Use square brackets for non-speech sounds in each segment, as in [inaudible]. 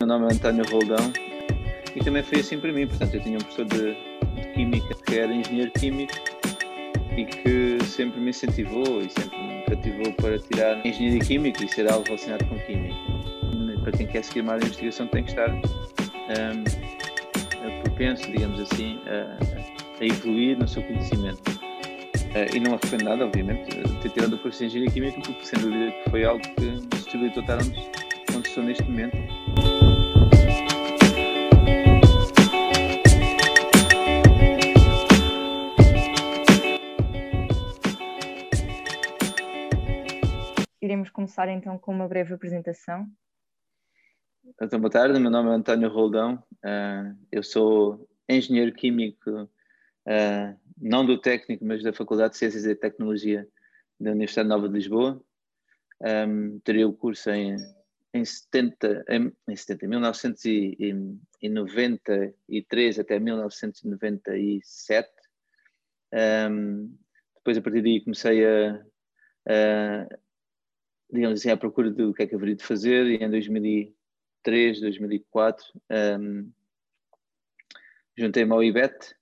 meu nome é António Roldão e também foi assim para mim. Portanto, eu tinha um professor de, de Química que era engenheiro químico e que sempre me incentivou e sempre me cativou para tirar engenharia química e ser algo relacionado com química. Para quem quer seguir mais a investigação tem que estar um, propenso, digamos assim, a, a, evoluir no seu conhecimento. Uh, e não arrependo nada, obviamente, ter tirado o curso de Engenharia Química, porque sem dúvida foi algo que me possibilitou estar onde, onde estou neste momento. Começar então com uma breve apresentação. Então, boa tarde, meu nome é António Roldão, uh, eu sou engenheiro químico, uh, não do técnico, mas da Faculdade de Ciências e Tecnologia da Universidade Nova de Lisboa. Um, teria o curso em, em 70, em, em 70, 1993 até 1997. Um, depois, a partir daí, comecei a, a digamos assim, à procura do que é que haveria de fazer e em 2003, 2004 um, juntei-me ao IBET,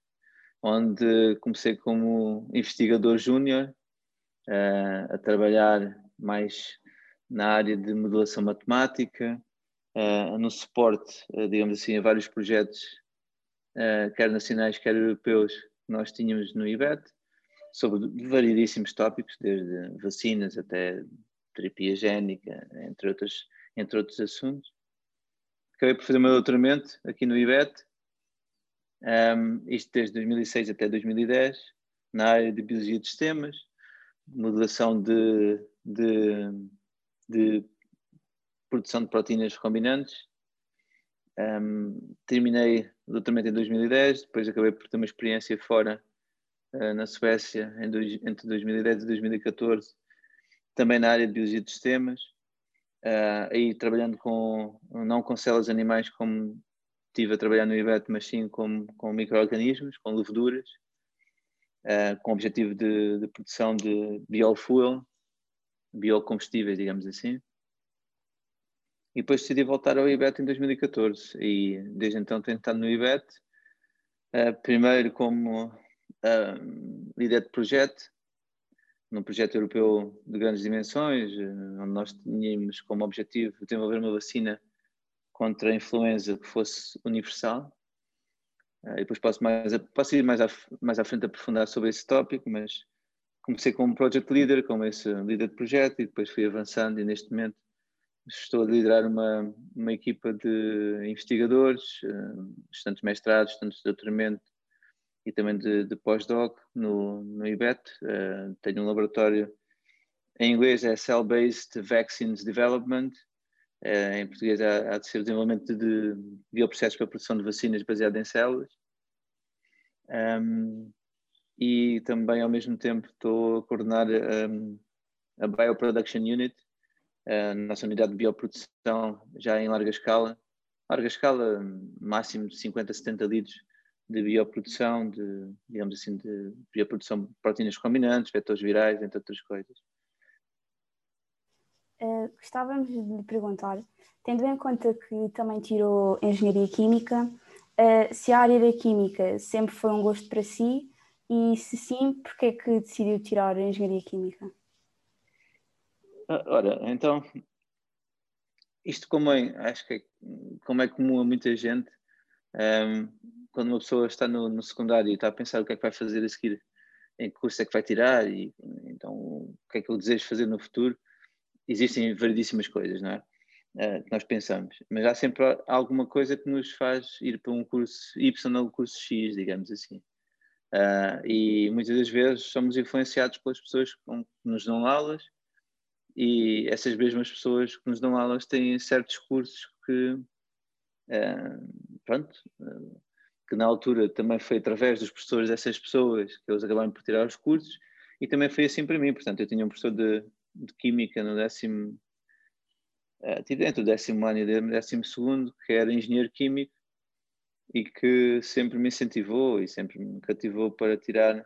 onde comecei como investigador júnior uh, a trabalhar mais na área de modelação matemática, uh, no suporte, uh, digamos assim, a vários projetos, quer nacionais, quer europeus, que nós tínhamos no IBET, sobre variedíssimos tópicos, desde vacinas até terapia génica, entre outros, entre outros assuntos. Acabei por fazer o meu doutoramento aqui no IBET, um, isto desde 2006 até 2010, na área de biologia de sistemas, modelação de, de, de produção de proteínas recombinantes. Um, terminei o doutoramento em 2010, depois acabei por ter uma experiência fora uh, na Suécia entre 2010 e 2014 também na área de biologia de sistemas, uh, aí trabalhando com, não com células animais como estive a trabalhar no IBET, mas sim com, com micro-organismos, com leveduras, uh, com o objetivo de, de produção de biofuel, biocombustíveis, digamos assim. E depois decidi voltar ao IBET em 2014 e desde então tenho estado no IBET, uh, primeiro como uh, líder de projeto, num projeto europeu de grandes dimensões, eh, onde nós tínhamos como objetivo desenvolver uma vacina contra a influenza que fosse universal. Eh, e depois posso, mais, posso ir mais à, mais à frente aprofundar sobre esse tópico, mas comecei como project leader, como esse líder de projeto, e depois fui avançando e neste momento estou a liderar uma, uma equipa de investigadores, eh, estudantes mestrados, estudantes de doutoramento, e também de, de pós-doc no, no IBET. Uh, tenho um laboratório em inglês, é Cell Based Vaccines Development. Uh, em português há, há, de ser desenvolvimento de bioprocessos para a produção de vacinas baseado em células. Um, e também, ao mesmo tempo, estou a coordenar um, a Bioproduction Unit, a nossa unidade de bioprodução já em larga escala. Larga escala, máximo de 50 a 70 litros de bioprodução, de, digamos assim, de bioprodução de proteínas recombinantes, vetores virais, entre outras coisas. Uh, gostávamos de lhe perguntar, tendo em conta que também tirou Engenharia Química, uh, se a área da Química sempre foi um gosto para si e se sim, porquê é que decidiu tirar Engenharia Química? Ah, ora, então, isto como é, acho que é, como é comum a muita gente, um, quando uma pessoa está no, no, secundário e está a pensar o que é que vai fazer a seguir, em que curso é que vai tirar e então o que é que eu desejo fazer no futuro, existem variedíssimas coisas, não é? Uh, que nós pensamos, mas há sempre alguma coisa que nos faz ir para um curso Y ou um curso X, digamos assim. Uh, e muitas das vezes somos influenciados pelas pessoas que nos dão aulas e essas mesmas pessoas que nos dão aulas têm certos cursos que, uh, pronto, que na altura também foi através dos professores dessas pessoas que eles acabaram por tirar os cursos e também foi assim para mim. Portanto, eu tinha um professor de, de Química no décimo, uh, entre o décimo ano e décimo segundo, que era engenheiro químico e que sempre me incentivou e sempre me cativou para tirar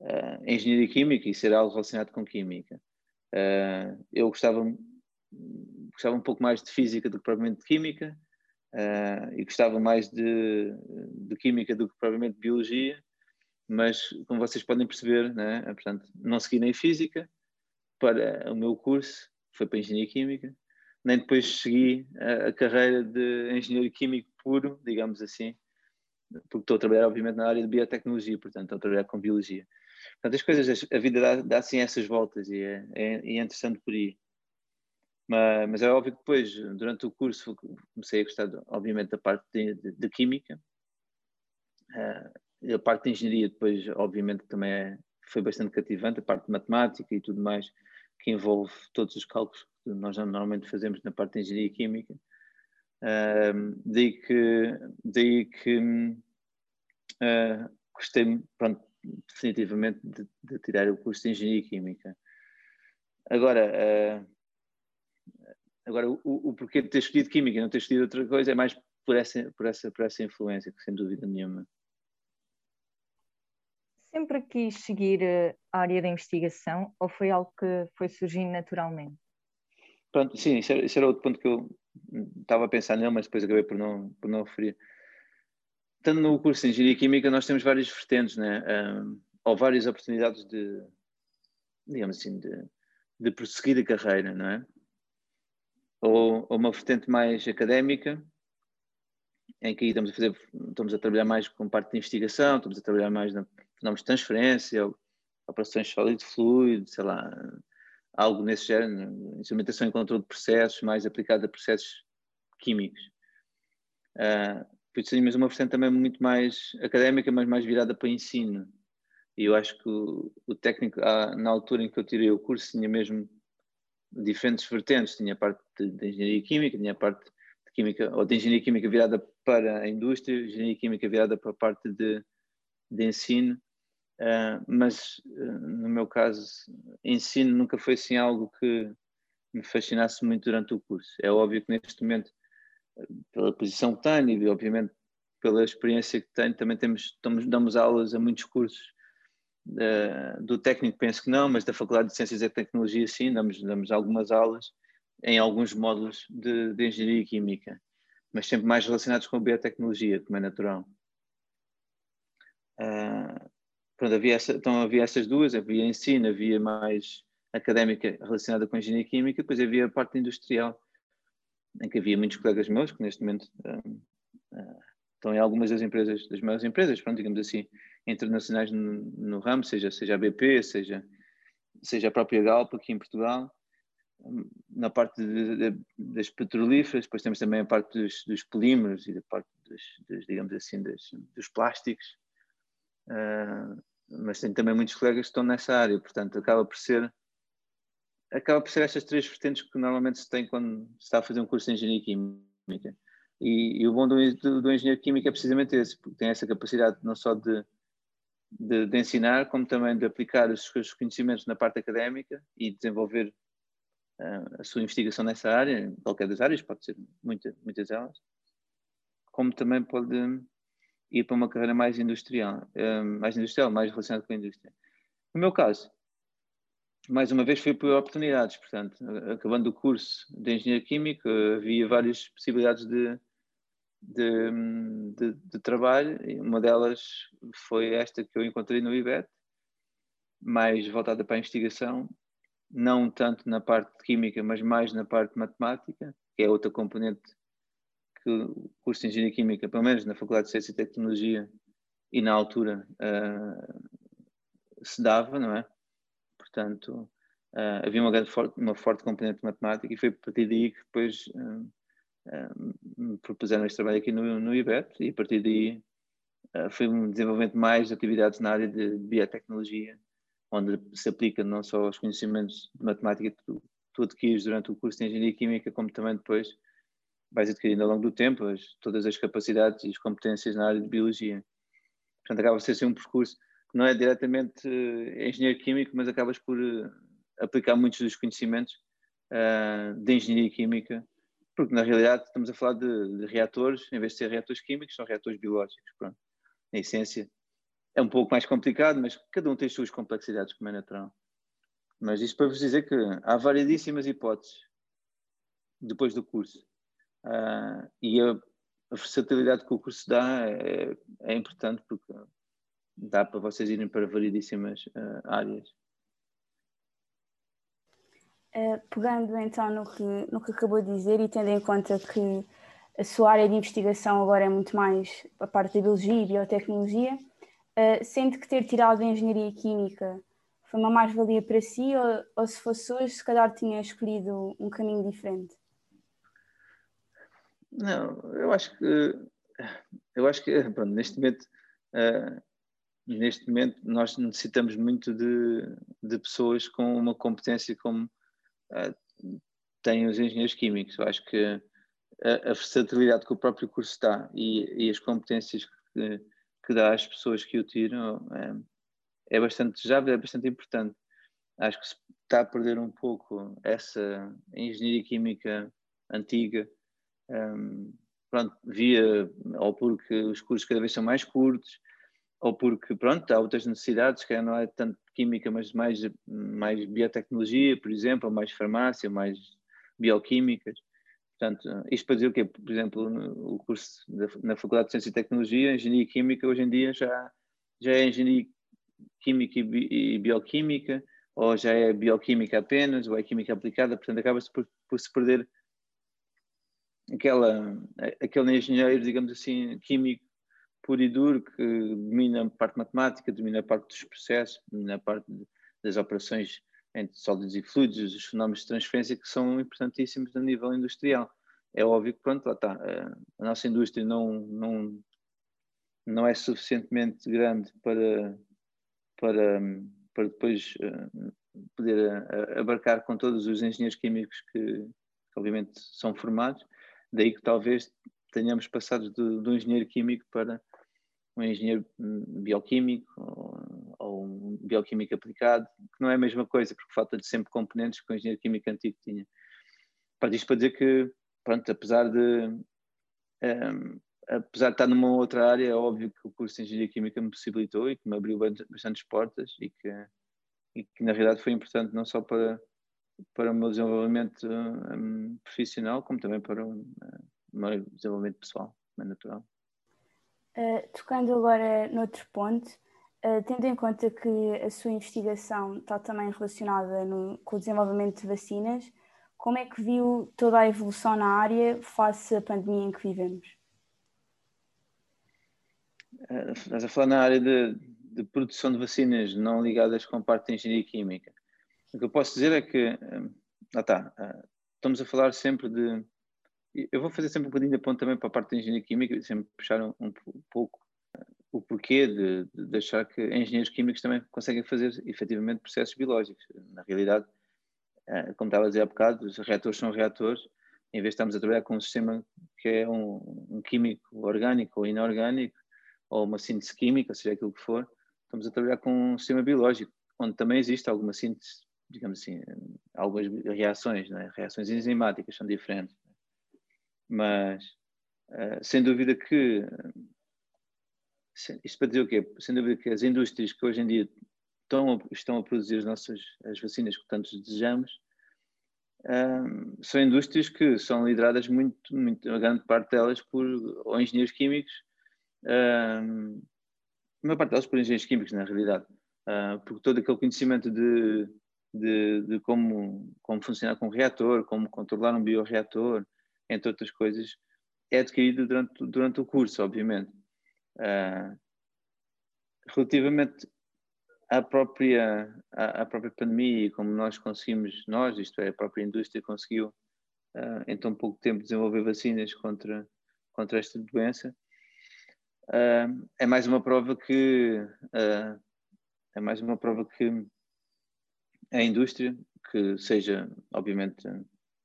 uh, engenharia química e ser algo relacionado com química. Uh, eu gostava, gostava um pouco mais de física do que propriamente de química, uh, e gostava mais de, de química do que provavelmente de biologia, mas como vocês podem perceber, né, portanto, não segui nem física para o meu curso, foi para engenharia química, nem depois segui a, a carreira de engenheiro químico puro, digamos assim, porque estou a trabalhar obviamente na área de biotecnologia, portanto estou a trabalhar com biologia. Portanto, as coisas, a vida dá, dá assim essas voltas e é, é, é interessante por aí. Mas, mas, é óbvio que depois, durante o curso, comecei a gostar, obviamente, da parte de, de, de química. Uh, a parte de engenharia, depois, obviamente, também é, foi bastante cativante, a parte de matemática e tudo mais, que envolve todos os cálculos que nós normalmente fazemos na parte de engenharia química. Uh, daí que, daí que uh, gostei, pronto, definitivamente, de, de, tirar o curso de engenharia química. Agora, uh, Agora, o, o porquê de ter escolhido química e não ter escolhido outra coisa é mais por essa, por essa, por essa influência, sem dúvida nenhuma. Sempre quis seguir eh, a área da investigação ou foi algo que foi surgindo naturalmente? Pronto, sim, isso era, isso era outro ponto que eu estava a pensar nele, mas depois acabei por não, por não referir. Tanto no curso de Engenharia Química nós temos várias vertentes, né? Um, ou várias oportunidades de, digamos assim, de, de prosseguir a carreira, não é? Ou, ou uma vertente mais académica, em que estamos a fazer, estamos a trabalhar mais com parte de investigação, estamos a trabalhar mais na fenómenos de transferência, operações sólido-fluido, sei lá, algo nesse género, instrumentação e controle de processos, mais aplicado a processos químicos. Uh, depois tínhamos uma vertente também muito mais académica, mas mais virada para ensino. E eu acho que o, o técnico, ah, na altura em que eu tirei o curso, tinha mesmo diferentes vertentes. Tinha a parte de, de, engenharia química, tinha a parte de química, ou de engenharia química virada para a indústria, engenharia química virada para a parte de, de ensino. Uh, mas uh, no meu caso, ensino nunca foi assim algo que me fascinasse muito durante o curso. É óbvio que neste momento, pela posição que tenho e obviamente pela experiência que tenho, também temos, estamos, damos aulas a muitos cursos Uh, do técnico penso que não, mas da Faculdade de Ciências e Tecnologia sim, damos, damos algumas aulas em alguns módulos de, de Engenharia Química, mas sempre mais relacionados com a biotecnologia, como é natural. Uh, pronto, havia essa, então havia essas duas, havia ensino, havia mais académica relacionada com Engenharia Química, depois havia a parte industrial, em que havia muitos colegas meus que neste momento uh, estão em algumas das empresas, das maiores empresas, pronto, digamos assim, internacionais no, no ramo, seja, seja a BP, seja, seja a própria Galp aqui em Portugal. Na parte de, de, das petrolíferas, depois temos também a parte dos, dos polímeros e da parte dos, dos digamos assim, dos, dos plásticos. Uh, mas tem também muitos colegas que estão nessa área, portanto acaba por ser acaba por ser estas três vertentes que normalmente se tem quando se está a fazer um curso de engenharia química. E, e o bom do, do, do, engenheiro químico é precisamente esse, porque tem essa capacidade não só de, de, de, ensinar, como também de aplicar os seus conhecimentos na parte académica e desenvolver uh, a sua investigação nessa área, em qualquer das áreas, pode ser muita, muitas delas, como também pode ir para uma carreira mais industrial, uh, mais industrial, mais relacionada com a indústria. No meu caso, mais uma vez foi por oportunidades, portanto, acabando o curso de engenheiro químico, havia várias possibilidades de, de, de, de, trabalho, uma delas foi esta que eu encontrei no IBET, mais voltada para a investigação, não tanto na parte de química, mas mais na parte de matemática, que é outra componente que o curso de Engenharia Química, pelo menos na Faculdade de Ciência e Tecnologia, e na altura uh, se dava, não é? Portanto, uh, havia uma, grande, uma forte componente de matemática e foi a partir daí que depois uh, propuseram este trabalho aqui no, no IBET e a partir daí uh, foi um desenvolvimento mais de atividades na área de biotecnologia, onde se aplica não só os conhecimentos de matemática que tu, tu adquires durante o curso de Engenharia Química, como também depois vais adquirindo ao longo do tempo as, todas as capacidades e as competências na área de biologia. Portanto, acaba por ser assim um percurso que não é diretamente uh, engenheiro químico, mas acabas por uh, aplicar muitos dos conhecimentos uh, de engenharia química porque na realidade estamos a falar de, de, reatores, em vez de ser reatores químicos, são reatores biológicos. Pronto. Na essência é um pouco mais complicado, mas cada um tem as suas complexidades, como é natural. Mas isto para vos dizer que há variedíssimas hipóteses depois do curso. Uh, e a, a versatilidade que o curso dá é, é importante porque dá para vocês irem para variedíssimas uh, áreas. Uh, pegando então no que, no que acabou de dizer e tendo em conta que a sua área de investigação agora é muito mais a parte da biologia e biotecnologia, uh, sente que ter tirado a engenharia química foi uma mais-valia para si ou, ou, se fosse hoje, se calhar tinha escolhido um caminho diferente? Não, eu acho que eu acho que [laughs] pronto, neste momento uh, neste momento nós necessitamos muito de, de pessoas com uma competência como uh, têm os engenheiros químicos. Eu acho que a, a versatilidade que o próprio curso dá e, e as competências que, que, dá às pessoas que o tiram é, é bastante já é bastante importante. Acho que se está a perder um pouco essa engenharia química antiga, um, pronto, via ou porque os cursos cada vez são mais curtos, ou porque, pronto, há outras necessidades, que não é tanto química, mas mais, mais biotecnologia, por exemplo, ou mais farmácia, mais bioquímicas. Portanto, isto para dizer o quê? Por exemplo, o curso da, na Faculdade de Ciência e Tecnologia, Engenharia Química, hoje em dia já, já é Engenharia Química e, bi, Bioquímica, ou já é Bioquímica apenas, ou é Química aplicada, portanto acaba-se por, por se perder aquela, aquele engenheiro, digamos assim, químico puro e duro que domina a parte matemática, domina a parte dos processos, domina a parte das operações entre sólidos e fluidos, os fenómenos de transferência que são importantíssimos a nível industrial. É óbvio que, pronto, lá está, a nossa indústria não, não, não é suficientemente grande para, para, para depois eh, poder eh, abarcar com todos os engenheiros químicos que, que obviamente são formados, daí que talvez tenhamos passado do, do engenheiro químico para um engenheiro bioquímico ou, ou, um bioquímico aplicado, que não é a mesma coisa, porque falta de sempre componentes que o engenheiro químico antigo tinha. Para isto para dizer que, pronto, apesar de, um, apesar de estar numa outra área, é óbvio que o curso de Engenharia Química me possibilitou e que me abriu bastantes portas e que, e que na realidade foi importante não só para, para o meu desenvolvimento um, profissional, como também para o, o meu desenvolvimento pessoal, mais natural. Uh, tocando agora noutro ponto, uh, tendo em conta que a sua investigação está também relacionada no, com o desenvolvimento de vacinas, como é que viu toda a evolução na área face à pandemia em que vivemos? Uh, estás a falar na área de, de, produção de vacinas não ligadas com parte de engenharia química. O que eu posso dizer é que, ah, tá, estamos a falar sempre de eu vou fazer sempre um bocadinho de ponto também para a parte da engenharia química, sempre puxar um, um pouco eh, o porquê de, de, achar que engenheiros químicos também conseguem fazer efetivamente processos biológicos. Na realidade, eh, como estava a dizer há bocado, os reatores são reatores, em vez de estarmos a trabalhar com um sistema que é um, um químico orgânico ou inorgânico, ou uma síntese química, seja aquilo que for, estamos a trabalhar com um sistema biológico, onde também existe alguma síntese, digamos assim, algumas reações, é? reações enzimáticas são diferentes mas uh, sem dúvida que isto para dizer o quê? Sem dúvida que as indústrias que hoje em dia estão, estão a produzir as nossas as vacinas que tanto desejamos um, são indústrias que são lideradas muito, muito, a grande parte delas por ou engenheiros químicos, um, a maior parte delas por engenheiros químicos, na realidade, uh, porque todo aquele conhecimento de, de, de, como, como funcionar com um reator, como controlar um bioreator, entre outras coisas, é adquirido durante, durante o curso, obviamente. Uh, relativamente à própria, à, à, própria pandemia e como nós conseguimos, nós, isto é, a própria indústria conseguiu uh, em tão pouco tempo desenvolver vacinas contra, contra esta doença, uh, é mais uma prova que é mais uma prova que a indústria, que seja, obviamente,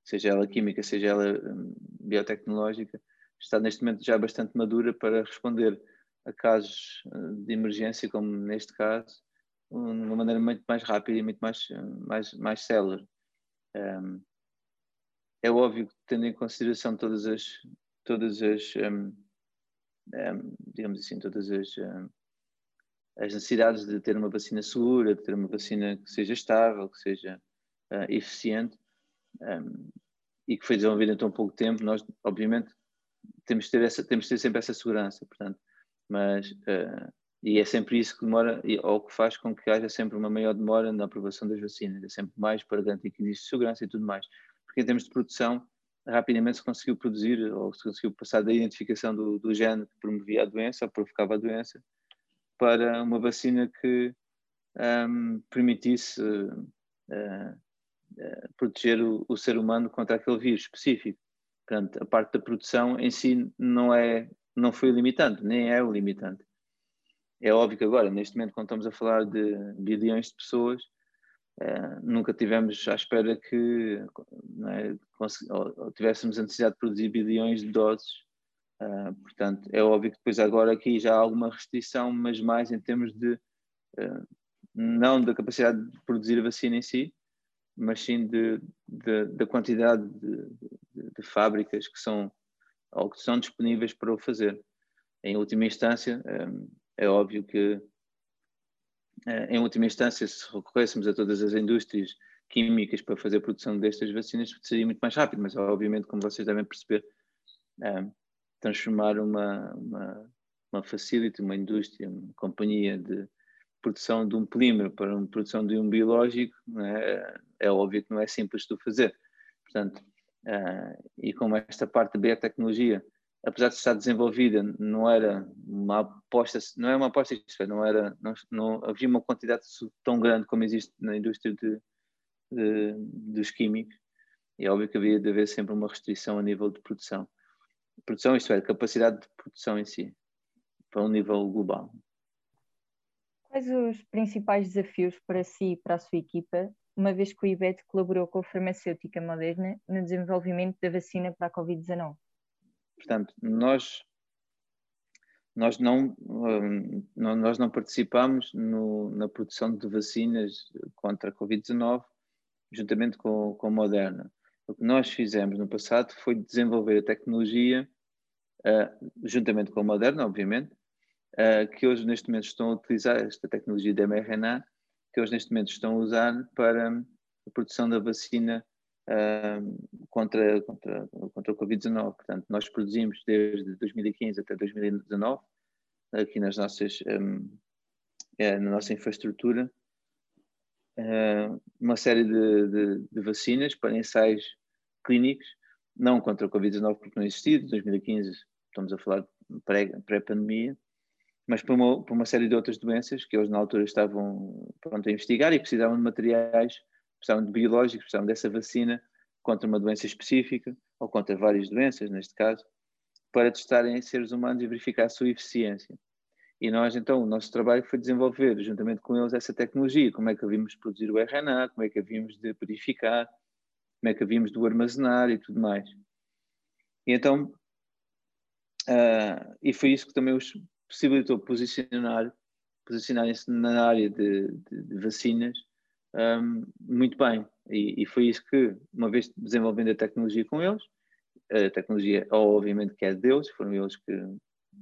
seja ela química, seja ela hum, biotecnológica, está neste momento já bastante madura para responder a casos hum, de emergência, como neste caso, de uma maneira muito mais rápida e muito mais, hum, mais, mais célere. É óbvio que, tendo em consideração todas as, todas as digamos assim, todas as, as necessidades de ter uma vacina segura, de ter uma vacina que seja estável, que seja eficiente, um, e que foi desenvolvida em tão pouco tempo, nós, obviamente, temos de ter essa, temos de ter sempre essa segurança, portanto, mas uh, e é sempre isso que demora, ou que faz com que haja sempre uma maior demora na aprovação das vacinas, é sempre mais para garantir que existe segurança e tudo mais, porque em termos de produção, rapidamente se conseguiu produzir, ou se conseguiu passar da identificação do, do gene que promovia a doença, ou provocava a doença, para uma vacina que um, permitisse uh, proteger o, o ser humano contra aquele vírus específico. Portanto, a parte da produção em si não é, não foi limitante, nem é o limitante. É óbvio que agora, neste momento, quando estamos a falar de bilhões de pessoas, uh, nunca tivemos à espera que é, ou, ou tivéssemos a necessidade de produzir bilhões de doses. Uh, portanto, é óbvio que depois agora aqui já há alguma restrição, mas mais em termos de, não da capacidade de produzir a vacina em si, mas sim da quantidade de, de, fábricas que são ou que são disponíveis para o fazer. Em última instância, é, é óbvio que, é, em última instância, se recorrêssemos a todas as indústrias químicas para fazer a produção destas vacinas, seria muito mais rápido, mas obviamente, como vocês devem perceber, transformar uma, uma, uma facility, uma indústria, uma companhia de produção de um polímero para uma produção de um biológico, é? é? óbvio que não é simples de fazer. Portanto, uh, e como esta parte de biotecnologia, apesar de estar desenvolvida, não era uma aposta, não é uma aposta, não era, não, não havia uma quantidade tão grande como existe na indústria de, de, dos químicos, e é óbvio que havia de haver sempre uma restrição a nível de produção. Produção, isto é, capacidade de produção em si, para um nível global. Quais os principais desafios para si e para a sua equipa, uma vez que o IBET colaborou com a farmacêutica Moderna no desenvolvimento da vacina para a Covid-19? Portanto, nós, nós, não, hum, nós não participamos no, na produção de vacinas contra a Covid-19 juntamente com, com a Moderna. O que nós fizemos no passado foi desenvolver a tecnologia, uh, juntamente com a Moderna, obviamente, uh, que hoje neste momento estão a utilizar esta tecnologia de mRNA, que hoje neste momento estão a usar para a produção da vacina uh, contra, contra, contra o Covid-19. Portanto, nós produzimos desde 2015 até 2019, aqui nas nossas, um, é, na nossa infraestrutura, uh, uma série de, de, de, vacinas para ensaios clínicos, não contra o Covid-19 porque não existia, de 2015 estamos a falar pré-pandemia, mas para uma, para uma série de outras doenças que eles na altura estavam pronto, a investigar e precisavam de materiais, precisavam de biológicos, precisavam dessa vacina contra uma doença específica, ou contra várias doenças, neste caso, para testarem em seres humanos e verificar a sua eficiência. E nós, então, o nosso trabalho foi desenvolver, juntamente com eles, essa tecnologia, como é que havíamos de produzir o RNA, como é que havíamos de purificar, como é que havíamos de o armazenar e tudo mais. E então, uh, e foi isso que também os possibilitou posicionar posicionarem-se na área de, de, de vacinas um, muito bem. E, e, foi isso que, uma vez desenvolvendo a tecnologia com eles, a tecnologia, obviamente, que é deles, foram eles que.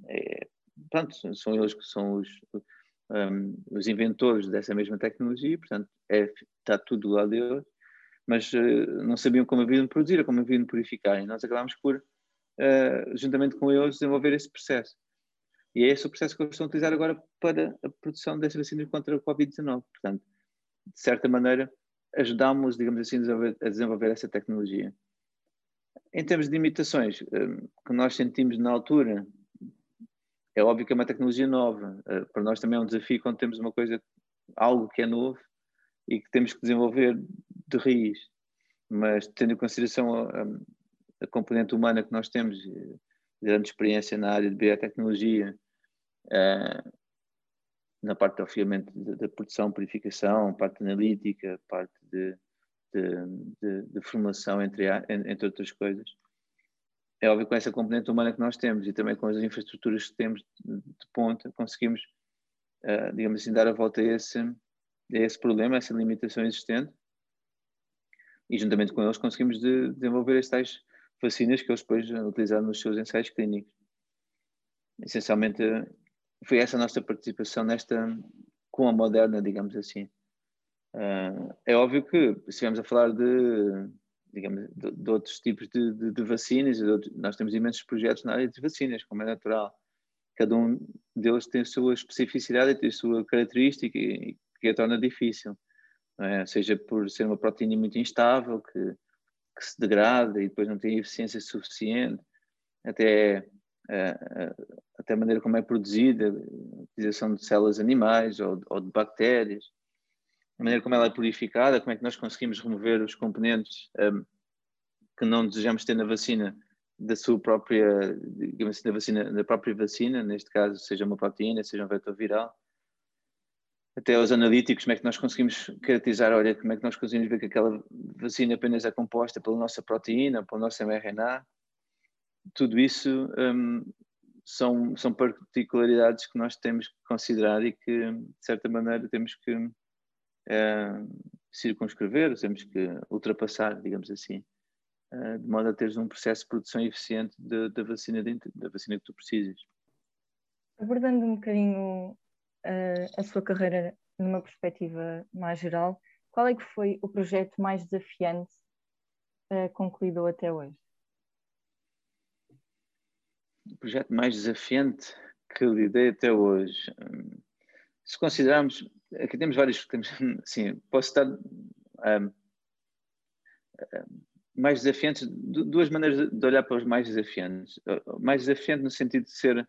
É, são eles que são os, um, os inventores dessa mesma tecnologia, portanto, é, está tudo lá deles, mas uh, não sabiam como haviam de produzir, como haviam de purificar. E nós acabámos por, uh, juntamente com eles, desenvolver esse processo. E é esse o processo que eles estão a utilizar agora para a produção dessas vacinas contra o Covid-19. Portanto, de certa maneira, ajudámos, digamos assim, a desenvolver essa tecnologia. Em termos de limitações hum, que nós sentimos na altura, é óbvio que é uma tecnologia nova. Eh, para nós também é um desafio quando temos uma coisa, algo que é novo e que temos que desenvolver de raiz. Mas tendo em consideração a, a componente humana que nós temos, eh, grande experiência na área de biotecnologia, uh, na parte, obviamente, da produção, purificação, parte analítica, parte de, de, de, de formação, entre, entre outras coisas. É óbvio que com essa componente humana que nós temos e também com as infraestruturas que temos de, ponta, conseguimos, uh, digamos assim, dar a volta a esse, a esse problema, a essa limitação existente. E juntamente com eles conseguimos de, desenvolver estas vacinas que eles depois utilizaram nos seus ensaios clínicos. Essencialmente, foi essa a nossa participação nesta, com a moderna, digamos assim. Uh, é óbvio que, se estivermos a falar de digamos, de, de, outros tipos de, de, de vacinas. Outros, nós temos imensos projetos na área de vacinas, como é natural. Cada um deles tem a sua especificidade, tem a sua característica e, que a torna difícil. É? Seja por ser uma proteína muito instável, que, que, se degrada e depois não tem eficiência suficiente, até, é, até a maneira como é produzida, a utilização de células animais ou, ou de bactérias a maneira como ela é purificada, como é que nós conseguimos remover os componentes um, que não desejamos ter na vacina da sua própria, digamos assim, da, vacina, da própria vacina, neste caso, seja uma proteína, seja um vetor viral. Até os analíticos, como é que nós conseguimos caracterizar, olha, como é que nós conseguimos ver que aquela vacina apenas é composta pela nossa proteína, pelo nosso mRNA. Tudo isso um, são, são particularidades que nós temos que considerar e que, de certa maneira, temos que uh, circunscrever, temos que ultrapassar, digamos assim, uh, de modo a teres um processo de produção eficiente da vacina, da vacina que tu precisas. Abordando um bocadinho uh, a sua carreira numa perspectiva mais geral, qual é que foi o projeto mais desafiante concluído até hoje? O projeto mais desafiante que lidei até hoje. Hum, se considerarmos, aqui temos vários, temos, [laughs] sim, posso estar um, mais desafiantes, duas maneiras de olhar para os mais desafiantes. Mais desafiante no sentido de ser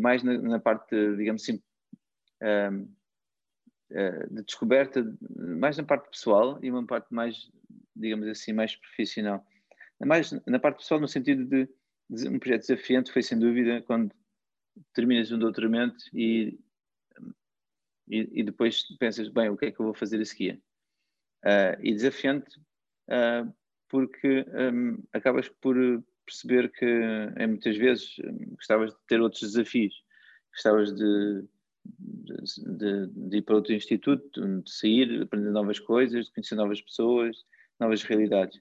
mais na, na parte, digamos assim, um, eh, de descoberta, mais na parte pessoal e uma parte mais, digamos assim, mais profissional. Mais na parte pessoal, no sentido de um projeto desafiante, foi sem dúvida quando terminas um doutoramento e e, e, depois pensas, bem, o que é que eu vou fazer a seguir? Uh, e desafiante uh, porque um, acabas por perceber que em muitas vezes um, gostavas de ter outros desafios, gostavas de, de, de, ir para outro instituto, de sair, aprender novas coisas, de conhecer novas pessoas, novas realidades.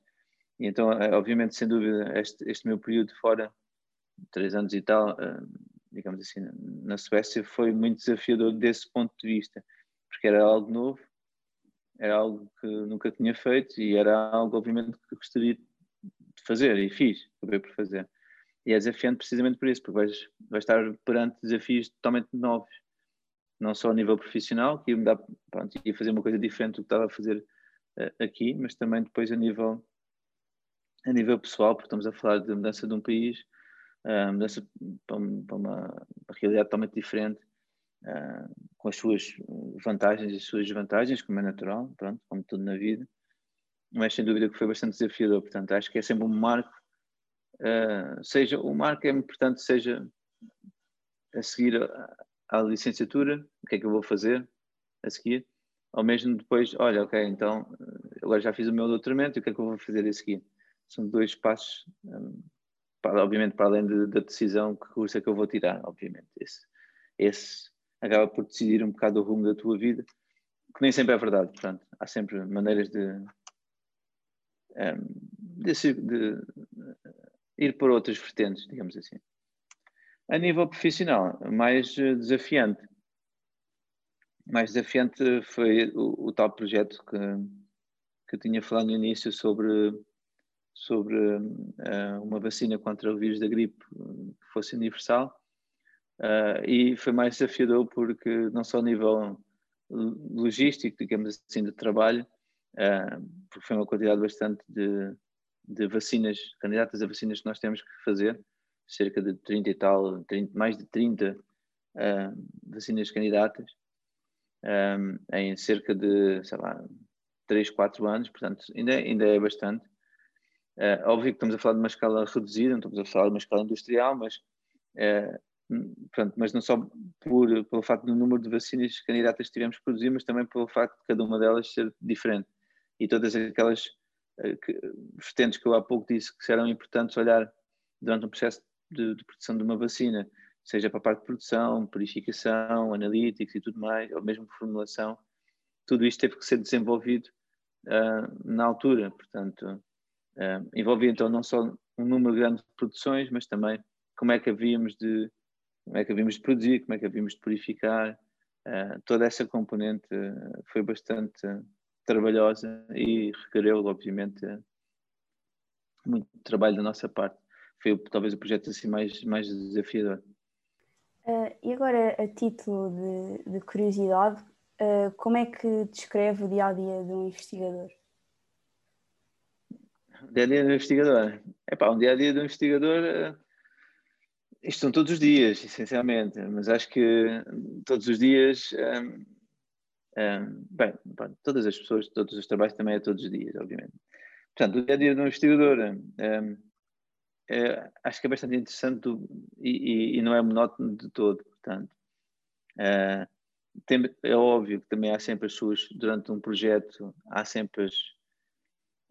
E então, ah, obviamente, sem dúvida, este, este meu período fora, três anos e tal, digamos assim, na Suécia foi muito desafiador desse ponto de vista, porque era algo novo, era algo que nunca tinha feito e era algo, obviamente, que gostaria de fazer e fiz, acabei por fazer. E é desafiante precisamente por isso, porque vais, vais estar perante desafios totalmente novos, não só a nível profissional, que ia, mudar, pronto, ia fazer uma coisa diferente do que estava a fazer uh, aqui, mas também depois a nível, a nível pessoal, porque estamos a falar de mudança de um país, uh, mudança para, uma, realidade totalmente diferente, uh, com as suas vantagens e as suas desvantagens, como é natural, pronto, como tudo na vida, mas sem dúvida que foi bastante desafiador, portanto acho que é sempre um marco, uh, seja, o marco é importante, seja a seguir à licenciatura, o que é que eu vou fazer a seguir, ou mesmo depois, olha, ok, então agora já fiz o meu doutoramento, o que é que eu vou fazer a seguir? São dois passos um, para, obviamente para além de, da decisão que curso é que eu vou tirar, obviamente. Esse, esse acaba por decidir um bocado o rumo da tua vida, que nem sempre é verdade, portanto, há sempre maneiras de, um, de, de ir por outras vertentes, digamos assim. A nível profissional, mais desafiante. Mais desafiante foi o, o tal projeto que, que eu tinha falado no início sobre sobre uh, uma vacina contra o vírus da gripe que fosse universal. Uh, e foi mais desafiador porque, não só a nível logístico, digamos assim, de trabalho, uh, porque foi uma quantidade bastante de, de vacinas, candidatas a vacinas que nós temos que fazer, cerca de 30 e tal, 30, mais de 30 vacinas candidatas, um, em cerca de, sei lá, 3, 4 anos, portanto, ainda, ainda é bastante. É óbvio que estamos a falar de uma escala reduzida, não estamos a falar de uma escala industrial, mas, é, pronto, mas não só por, pelo facto do número de vacinas candidatas que tivemos que produzir, mas também pelo facto de cada uma delas ser diferente. E todas aquelas que, vertentes que eu há pouco disse que eram importantes olhar durante um processo de, de, produção de uma vacina, seja para a parte de produção, purificação, analíticos e tudo mais, ou mesmo formulação, tudo isto teve que ser desenvolvido uh, na altura. Portanto, Uh, envolvia então não só um número grande de produções, mas também como é que havíamos de como é que havíamos de produzir, como é que havíamos de purificar. Uh, toda essa componente uh, foi bastante trabalhosa e requereu, obviamente, muito trabalho da nossa parte. Foi talvez o projeto assim mais, mais desafiador. Uh, e agora, a título de, de curiosidade, como é que descreve o dia a dia de um investigador? O dia a dia do investigador? É pá, um dia a dia do investigador. Uh, isto são todos os dias, essencialmente, mas acho que todos os dias. Um, um, bem, todas as pessoas, todos os trabalhos também é todos os dias, obviamente. Portanto, o dia a dia do investigador. Um, é, acho que é bastante interessante e, e, e, não é monótono de todo, portanto. É, tem, é óbvio que também há sempre as suas, durante um projeto, há sempre as,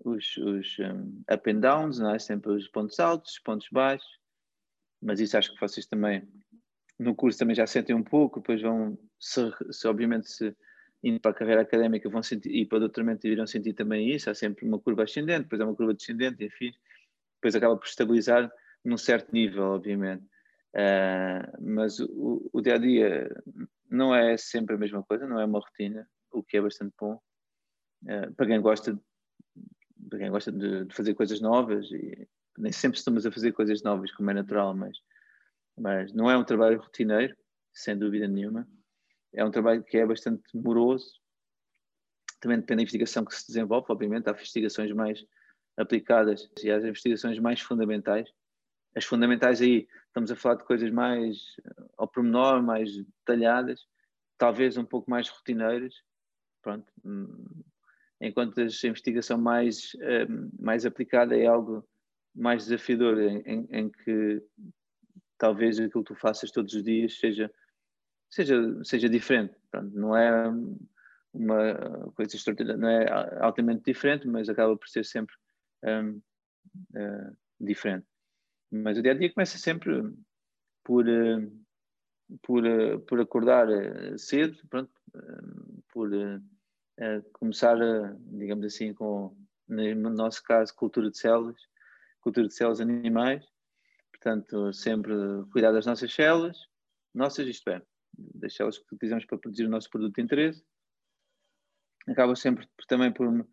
os, os um, up and downs, não é? sempre os pontos altos, os pontos baixos, mas isso acho que vocês também, no curso também já sentem um pouco, depois vão, se, se obviamente se indo para a carreira académica vão sentir, e para o doutoramento irão sentir também isso, há sempre uma curva ascendente, depois há uma curva descendente, enfim, depois acaba por estabilizar num certo nível, obviamente. Uh, mas o, dia a dia não é sempre a mesma coisa, não é uma rotina, o que é bastante bom uh, para quem gosta, para quem gosta de, de, fazer coisas novas e nem sempre estamos a fazer coisas novas, como é natural, mas, mas não é um trabalho rotineiro, sem dúvida nenhuma. É um trabalho que é bastante moroso. Também depende da investigação que se desenvolve, obviamente, há investigações mais aplicadas e às investigações mais fundamentais. As fundamentais aí, estamos a falar de coisas mais ao pormenor, mais detalhadas, talvez um pouco mais rotineiras, pronto. Enquanto a investigação mais, hum, mais aplicada é algo mais desafiador, em, em, que talvez aquilo que tu faças todos os dias seja, seja, seja diferente. Pronto, não é uma coisa extraordinária, não é altamente diferente, mas acaba por ser sempre um, uh, diferente. Mas o dia a dia começa sempre por, uh, por, uh, por acordar cedo, pronto, por começar, digamos assim, com, no nosso caso, cultura de células, cultura de células animais, portanto, sempre cuidar das nossas células, nossas, isto é, das células que utilizamos para produzir o nosso produto de interesse. Acaba sempre também por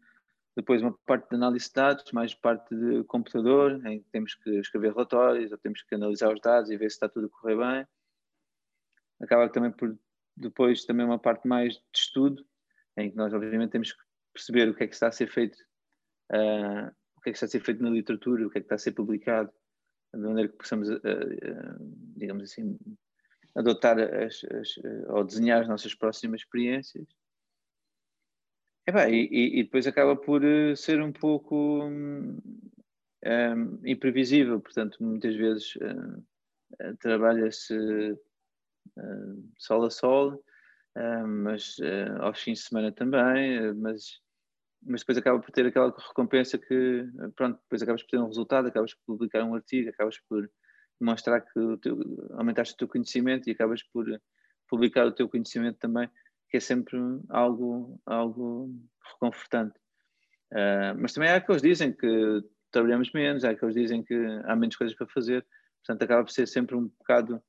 depois uma parte de análise de dados, mais parte de computador, em que temos que escrever relatórios, ou temos que analisar os dados e ver se está tudo a correr bem. Acaba também por depois também uma parte mais de estudo, em que nós obviamente temos que perceber o que é que está a ser feito, uh, o que é que está a ser feito na literatura, o que é que está a ser publicado, de maneira que possamos, uh, uh, digamos assim, adotar as, as, ou desenhar as nossas próximas experiências. E, e, depois acaba por ser um pouco um, imprevisível, portanto, muitas vezes uh, trabalha-se uh, sol a sol, uh, mas aos fins de semana também, mas, mas depois acaba por ter aquela recompensa que, pronto, depois acabas por ter um resultado, acabas por publicar um artigo, acabas por mostrar que teu, aumentaste o teu conhecimento e acabas por publicar o teu conhecimento também que é sempre algo, algo reconfortante. Uh, mas também há aqueles que dizem que trabalhamos menos, há aqueles que dizem que há menos coisas para fazer, portanto acaba por ser sempre um bocado,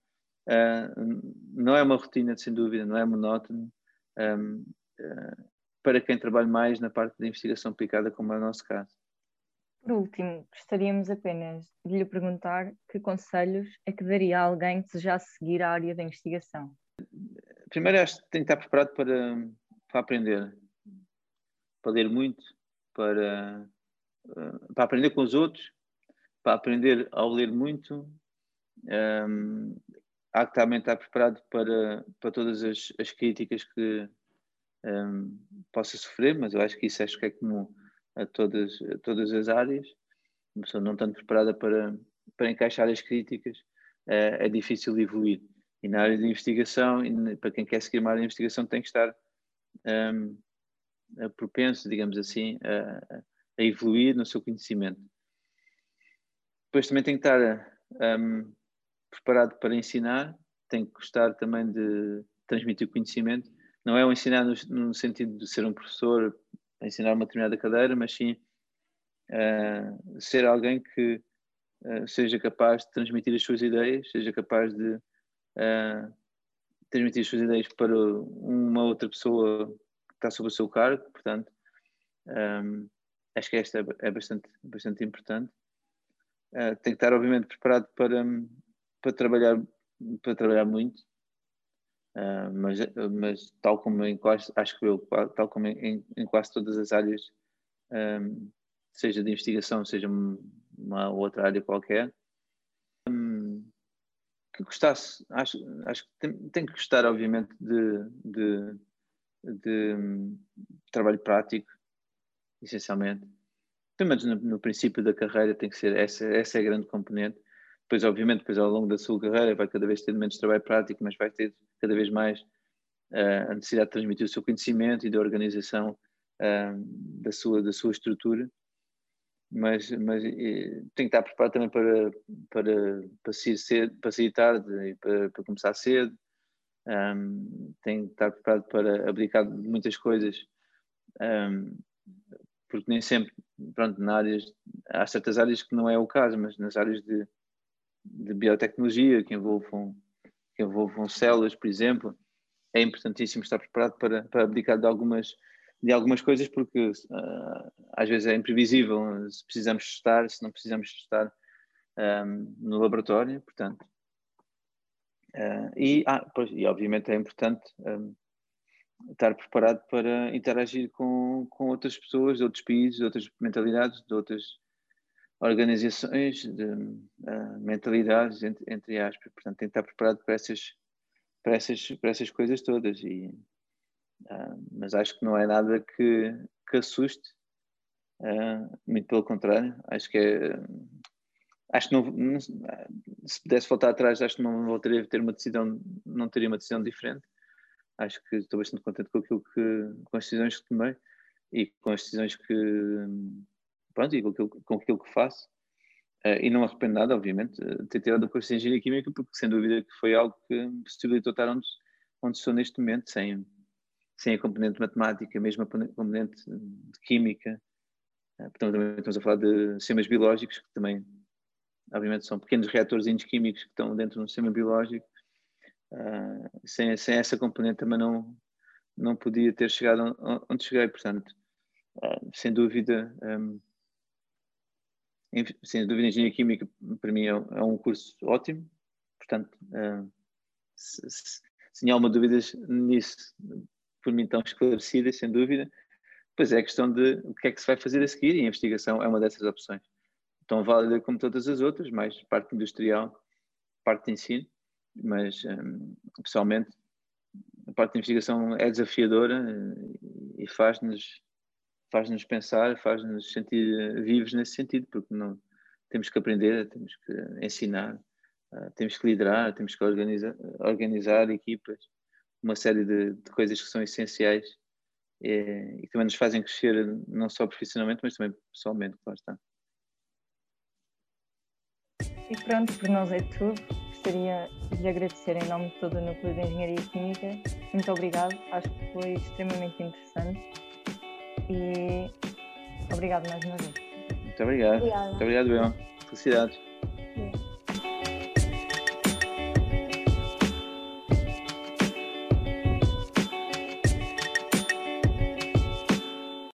uh, não é uma rotina sem dúvida, não é monótono, um, uh, para quem trabalha mais na parte da investigação aplicada, como é o nosso caso. Por último, gostaríamos apenas de lhe perguntar que conselhos é que daria a alguém que desejasse seguir a área da investigação? primeiro acho que tem que estar preparado para, para aprender, para ler muito, para, eh, para aprender com os outros, para aprender ao ler muito. Um, há que também estar preparado para, para todas as, as críticas que um, possa sofrer, mas eu acho que isso acho que é comum a todas, a todas as áreas. Uma pessoa não tanto preparada para, para encaixar as críticas, é, é difícil evoluir. E na área de investigação, para quem quer seguir uma área de investigação, tem que estar um, propenso, digamos assim, a, a, evoluir no seu conhecimento. Depois também tem que estar um, preparado para ensinar, tem que gostar também de transmitir conhecimento. Não é o ensinar no, no sentido de ser um professor, ensinar uma determinada cadeira, mas sim uh, ser alguém que uh, seja capaz de transmitir as suas ideias, seja capaz de uh, transmitir as suas ideias para uma outra pessoa que está sob o seu cargo, portanto, um, acho que esta é, é bastante, bastante importante. uh, tem que estar obviamente preparado para, para, trabalhar, para trabalhar muito, uh, mas, mas tal como em quase, acho que eu, tal como em, em quase todas as áreas, um, seja de investigação, seja uma outra área qualquer, um, que gostasse, acho, acho que tem, tem que gostar obviamente de, de, de, de trabalho prático, essencialmente pelo menos no, no, princípio da carreira tem que ser essa, essa é a grande componente. Depois, obviamente, depois ao longo da sua carreira vai cada vez ter menos trabalho prático, mas vai ter cada vez mais uh, a necessidade de transmitir o seu conhecimento e da organização uh, da, sua, da sua estrutura. Mas, mas tem que estar preparado também para, para, para, sair, cedo, para sair tarde e para, para começar cedo. Um, tem que estar preparado para abdicar de muitas coisas um, porque nem sempre, pronto, na áreas, há certas áreas que não é o caso, mas nas áreas de, de biotecnologia que envolvam, que envolvam células, por exemplo, é importantíssimo estar preparado para, para abdicar de algumas, de algumas coisas, porque uh, às vezes é imprevisível se precisamos estar, se não precisamos estar um, no laboratório, portanto. Uh, e, ah, pois, e obviamente é importante um, estar preparado para interagir com, com outras pessoas outros países, outras mentalidades, de outras organizações, de uh, mentalidades, entre, entre aspas. Portanto, tem que estar preparado para essas, para essas, para essas coisas todas. E, uh, mas acho que não é nada que, que assuste, uh, muito pelo contrário. Acho que é. Acho que não, se pudesse voltar atrás, acho que não voltaria a ter uma decisão, não teria uma decisão diferente acho que estou bastante contente com aquilo que com as decisões que tomei e com as decisões que pronto, e com aquilo, com aquilo que faço. Uh, e não arrependo nada, obviamente, de ter tirado o curso de Engenharia Química porque sem dúvida que foi algo que me possibilitou estar onde, onde estou neste momento, sem, sem a componente matemática, mesmo a componente de química, uh, portanto também estamos a falar de sistemas biológicos que também obviamente são pequenos reatores químicos que estão dentro de um sistema biológico. Uh, sem, sem essa componente também não, não podia ter chegado onde cheguei, portanto, sem dúvida, um, sem dúvida, Engenharia Química para mim é, é um curso ótimo, portanto, uh, se, se, alguma dúvida nisso, por mim estão esclarecidas, sem dúvida, pois é a questão de o que é que se vai fazer a seguir e a investigação é uma dessas opções. Tão válida como todas as outras, mais parte industrial, parte de ensino, mas um, pessoalmente a parte da investigação é desafiadora eh, e faz-nos faz-nos pensar, faz-nos sentir vivos nesse sentido, porque não temos que aprender, temos que ensinar, uh, temos que liderar, temos que organizar, organizar equipas, uma série de, de coisas que são essenciais e, e, que também nos fazem crescer não só profissionalmente, mas também pessoalmente, claro está. E pronto, por nós é tudo gostaria de agradecer em nome de todo o Núcleo de Engenharia Química. Muito obrigado, acho que foi extremamente interessante e obrigado mais uma vez. Muito obrigado. Obrigada. Muito obrigado, Bel. Felicidades.